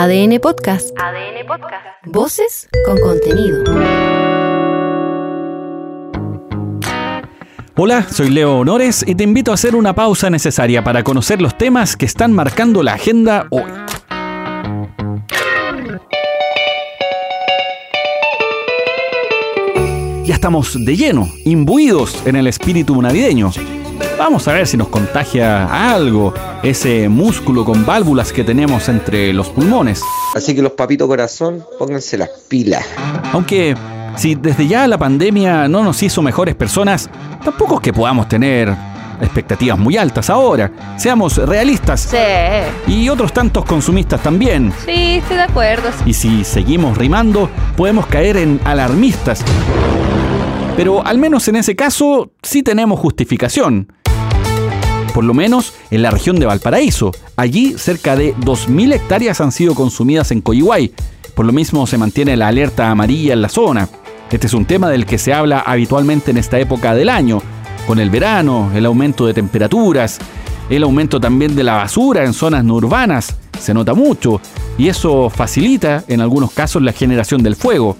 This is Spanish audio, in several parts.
ADN Podcast. ADN Podcast. Voces con contenido. Hola, soy Leo Honores y te invito a hacer una pausa necesaria para conocer los temas que están marcando la agenda hoy. Ya estamos de lleno, imbuidos en el espíritu navideño. Vamos a ver si nos contagia algo ese músculo con válvulas que tenemos entre los pulmones. Así que los papitos corazón, pónganse las pilas. Aunque si desde ya la pandemia no nos hizo mejores personas, tampoco es que podamos tener expectativas muy altas ahora. Seamos realistas. Sí. Y otros tantos consumistas también. Sí, estoy de acuerdo. Y si seguimos rimando, podemos caer en alarmistas. Pero al menos en ese caso sí tenemos justificación por lo menos en la región de Valparaíso. Allí cerca de 2.000 hectáreas han sido consumidas en Coyihuay. Por lo mismo se mantiene la alerta amarilla en la zona. Este es un tema del que se habla habitualmente en esta época del año, con el verano, el aumento de temperaturas, el aumento también de la basura en zonas no urbanas, se nota mucho, y eso facilita en algunos casos la generación del fuego.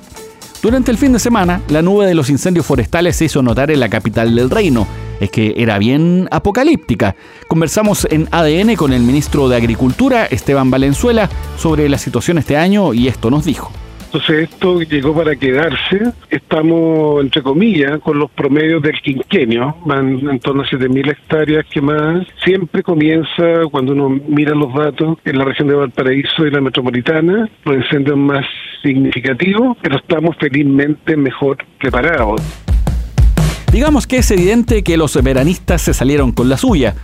Durante el fin de semana, la nube de los incendios forestales se hizo notar en la capital del reino, es que era bien apocalíptica. Conversamos en ADN con el ministro de Agricultura, Esteban Valenzuela, sobre la situación este año y esto nos dijo. Entonces esto llegó para quedarse. Estamos, entre comillas, con los promedios del quinquenio. Van en torno a 7.000 hectáreas que más. Siempre comienza, cuando uno mira los datos, en la región de Valparaíso y la metropolitana, los incendios más significativos, pero estamos felizmente mejor preparados. Digamos que es evidente que los veranistas se salieron con la suya.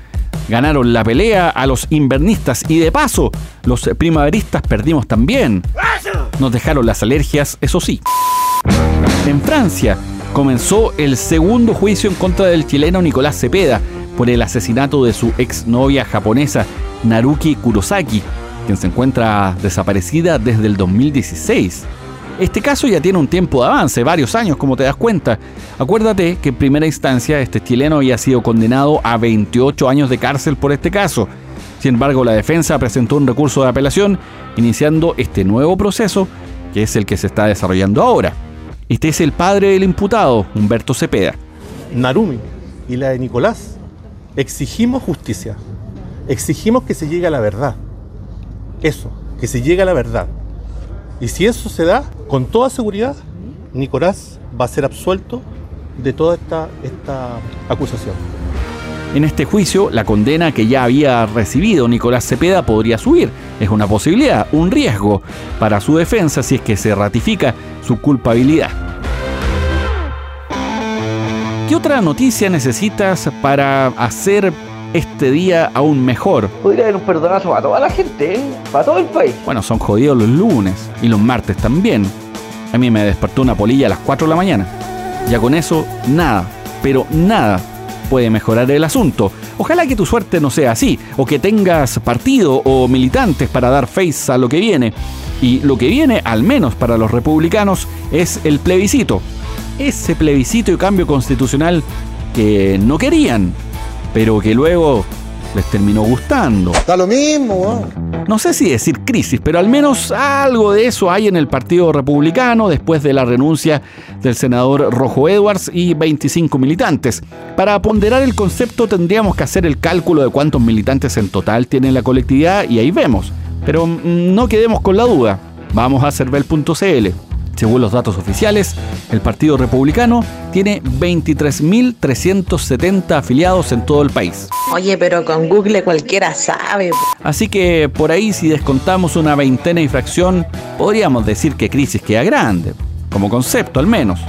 Ganaron la pelea a los invernistas y de paso, los primaveristas perdimos también. Nos dejaron las alergias, eso sí. En Francia comenzó el segundo juicio en contra del chileno Nicolás Cepeda por el asesinato de su exnovia japonesa Naruki Kurosaki, quien se encuentra desaparecida desde el 2016. Este caso ya tiene un tiempo de avance, varios años como te das cuenta. Acuérdate que en primera instancia este chileno había sido condenado a 28 años de cárcel por este caso. Sin embargo, la defensa presentó un recurso de apelación iniciando este nuevo proceso que es el que se está desarrollando ahora. Este es el padre del imputado, Humberto Cepeda. Narumi y la de Nicolás exigimos justicia, exigimos que se llegue a la verdad. Eso, que se llegue a la verdad. Y si eso se da, con toda seguridad, Nicolás va a ser absuelto de toda esta, esta acusación. En este juicio, la condena que ya había recibido Nicolás Cepeda podría subir. Es una posibilidad, un riesgo para su defensa si es que se ratifica su culpabilidad. ¿Qué otra noticia necesitas para hacer este día aún mejor? Podría haber un perdonazo para toda la gente, ¿eh? para todo el país. Bueno, son jodidos los lunes y los martes también. A mí me despertó una polilla a las 4 de la mañana. Ya con eso, nada, pero nada puede mejorar el asunto. Ojalá que tu suerte no sea así, o que tengas partido o militantes para dar face a lo que viene. Y lo que viene, al menos para los republicanos, es el plebiscito. Ese plebiscito y cambio constitucional que no querían, pero que luego les terminó gustando. Da lo mismo, No sé si decir crisis, pero al menos algo de eso hay en el Partido Republicano después de la renuncia del senador Rojo Edwards y 25 militantes. Para ponderar el concepto tendríamos que hacer el cálculo de cuántos militantes en total tiene la colectividad y ahí vemos. Pero mm, no quedemos con la duda. Vamos a cervel.cl. Según los datos oficiales, el Partido Republicano tiene 23.370 afiliados en todo el país. Oye, pero con Google cualquiera sabe. Así que por ahí si descontamos una veintena y fracción, podríamos decir que crisis queda grande, como concepto al menos.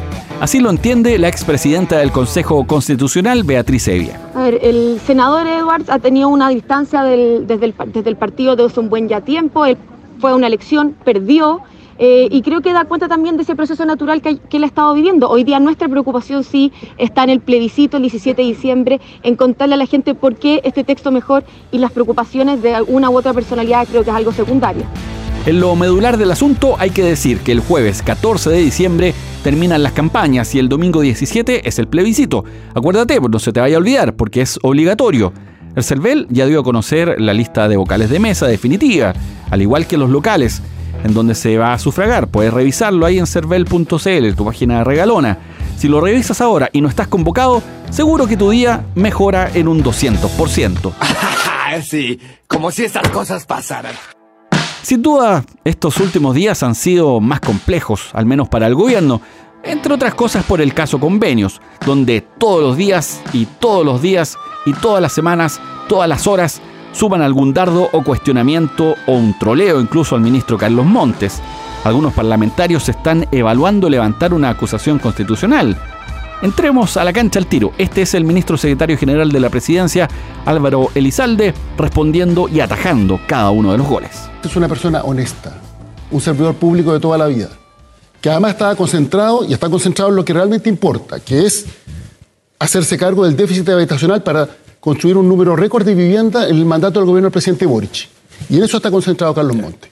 Así lo entiende la expresidenta del Consejo Constitucional, Beatriz Evia. A ver, el senador Edwards ha tenido una distancia del- desde, el, desde el partido desde un buen ya tiempo, él fue a una elección, perdió, eh, y creo que da cuenta también de ese proceso natural que, él ha estado viviendo. Hoy día nuestra preocupación sí está en el plebiscito el 17 de diciembre, en contarle a la gente por qué este texto mejor y las preocupaciones de una u otra personalidad creo que es algo secundario. En lo medular del asunto hay que decir que el jueves 14 de diciembre terminan las campañas y el domingo 17 es el plebiscito. Acuérdate, no se te vaya a olvidar porque es obligatorio. El CERVEL ya dio a conocer la lista de vocales de mesa definitiva, al igual que los locales, en donde se va a sufragar. Puedes revisarlo ahí en cervel.cl, tu página regalona. Si lo revisas ahora y no estás convocado, seguro que tu día mejora en un 200%. sí, como si estas cosas pasaran. Sin duda, estos últimos días han sido más complejos, al menos para el gobierno, entre otras cosas por el caso convenios, donde todos los días y todos los días y todas las semanas, todas las horas, suban algún dardo o cuestionamiento o un troleo incluso al ministro Carlos Montes. Algunos parlamentarios están evaluando levantar una acusación constitucional. Entremos a la cancha al tiro. Este es el ministro secretario general de la presidencia, Álvaro Elizalde, respondiendo y atajando cada uno de los goles. Es una persona honesta, un servidor público de toda la vida, que además estaba concentrado y está concentrado en lo que realmente importa, que es hacerse cargo del déficit habitacional para construir un número récord de vivienda en el mandato del gobierno del presidente Boric. Y en eso está concentrado Carlos Montes.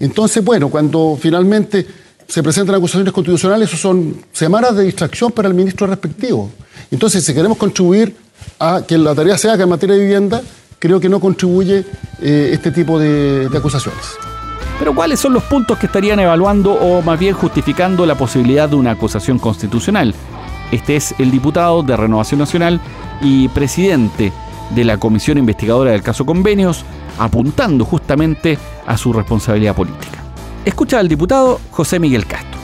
Entonces, bueno, cuando finalmente se presentan acusaciones constitucionales, eso son semanas de distracción para el ministro respectivo. Entonces, si queremos contribuir a que la tarea se haga en materia de vivienda, creo que no contribuye eh, este tipo de, de acusaciones. Pero ¿cuáles son los puntos que estarían evaluando o más bien justificando la posibilidad de una acusación constitucional? Este es el diputado de Renovación Nacional y presidente de la Comisión Investigadora del caso Convenios, apuntando justamente a su responsabilidad política. Escucha al diputado José Miguel Castro.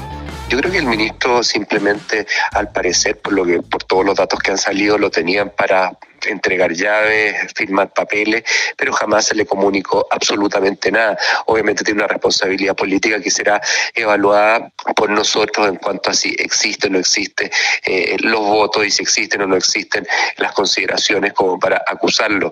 Yo creo que el ministro simplemente, al parecer, por, lo que, por todos los datos que han salido, lo tenían para entregar llaves, firmar papeles, pero jamás se le comunicó absolutamente nada. Obviamente tiene una responsabilidad política que será evaluada por nosotros en cuanto a si existe o no existe eh, los votos y si existen o no existen las consideraciones como para acusarlo.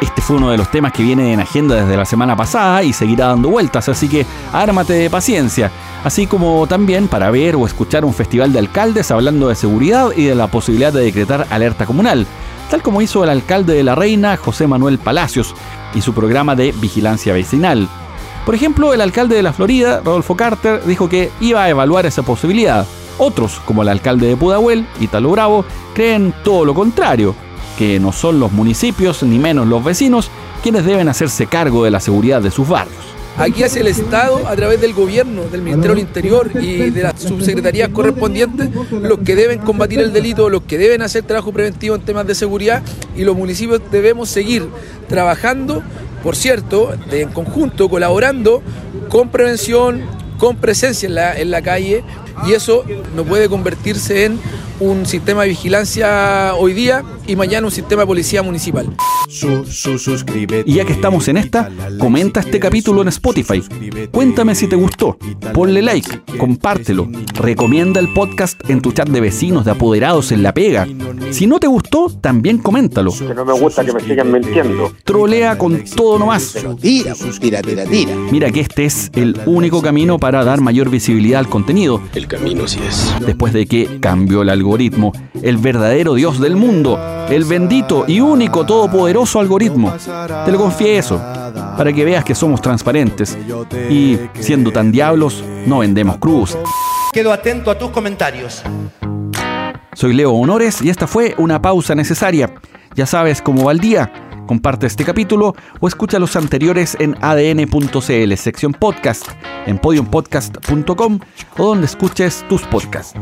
Este fue uno de los temas que viene en agenda desde la semana pasada y seguirá dando vueltas, así que ármate de paciencia. Así como también para ver o escuchar un festival de alcaldes hablando de seguridad y de la posibilidad de decretar alerta comunal, tal como hizo el alcalde de La Reina, José Manuel Palacios, y su programa de vigilancia vecinal. Por ejemplo, el alcalde de la Florida, Rodolfo Carter, dijo que iba a evaluar esa posibilidad. Otros, como el alcalde de Pudahuel, Italo Bravo, creen todo lo contrario, que no son los municipios, ni menos los vecinos, quienes deben hacerse cargo de la seguridad de sus barrios. Aquí hace el Estado, a través del gobierno, del Ministerio del Interior y de las subsecretarías correspondientes, los que deben combatir el delito, los que deben hacer trabajo preventivo en temas de seguridad y los municipios debemos seguir trabajando, por cierto, en conjunto, colaborando con prevención, con presencia en la, en la calle y eso no puede convertirse en un sistema de vigilancia hoy día y mañana un sistema de policía municipal. Y ya que estamos en esta, comenta este capítulo en Spotify. Cuéntame si te gustó. Ponle like, compártelo. Recomienda el podcast en tu chat de vecinos, de apoderados, en la pega. Si no te gustó, también coméntalo. Que no me gusta que me sigan mintiendo. Trolea con todo nomás. Tira, tira, tira, tira. Mira que este es el único camino para dar mayor visibilidad al contenido. El camino sí es. Después de que cambió el algoritmo, el verdadero Dios del mundo, el bendito y único todopoderoso algoritmo. Te lo confieso, para que veas que somos transparentes y, siendo tan diablos, no vendemos cruz. Quedo atento a tus comentarios. Soy Leo Honores y esta fue una pausa necesaria. Ya sabes cómo va el día. Comparte este capítulo o escucha los anteriores en adn.cl, sección podcast, en podiumpodcast.com o donde escuches tus podcasts.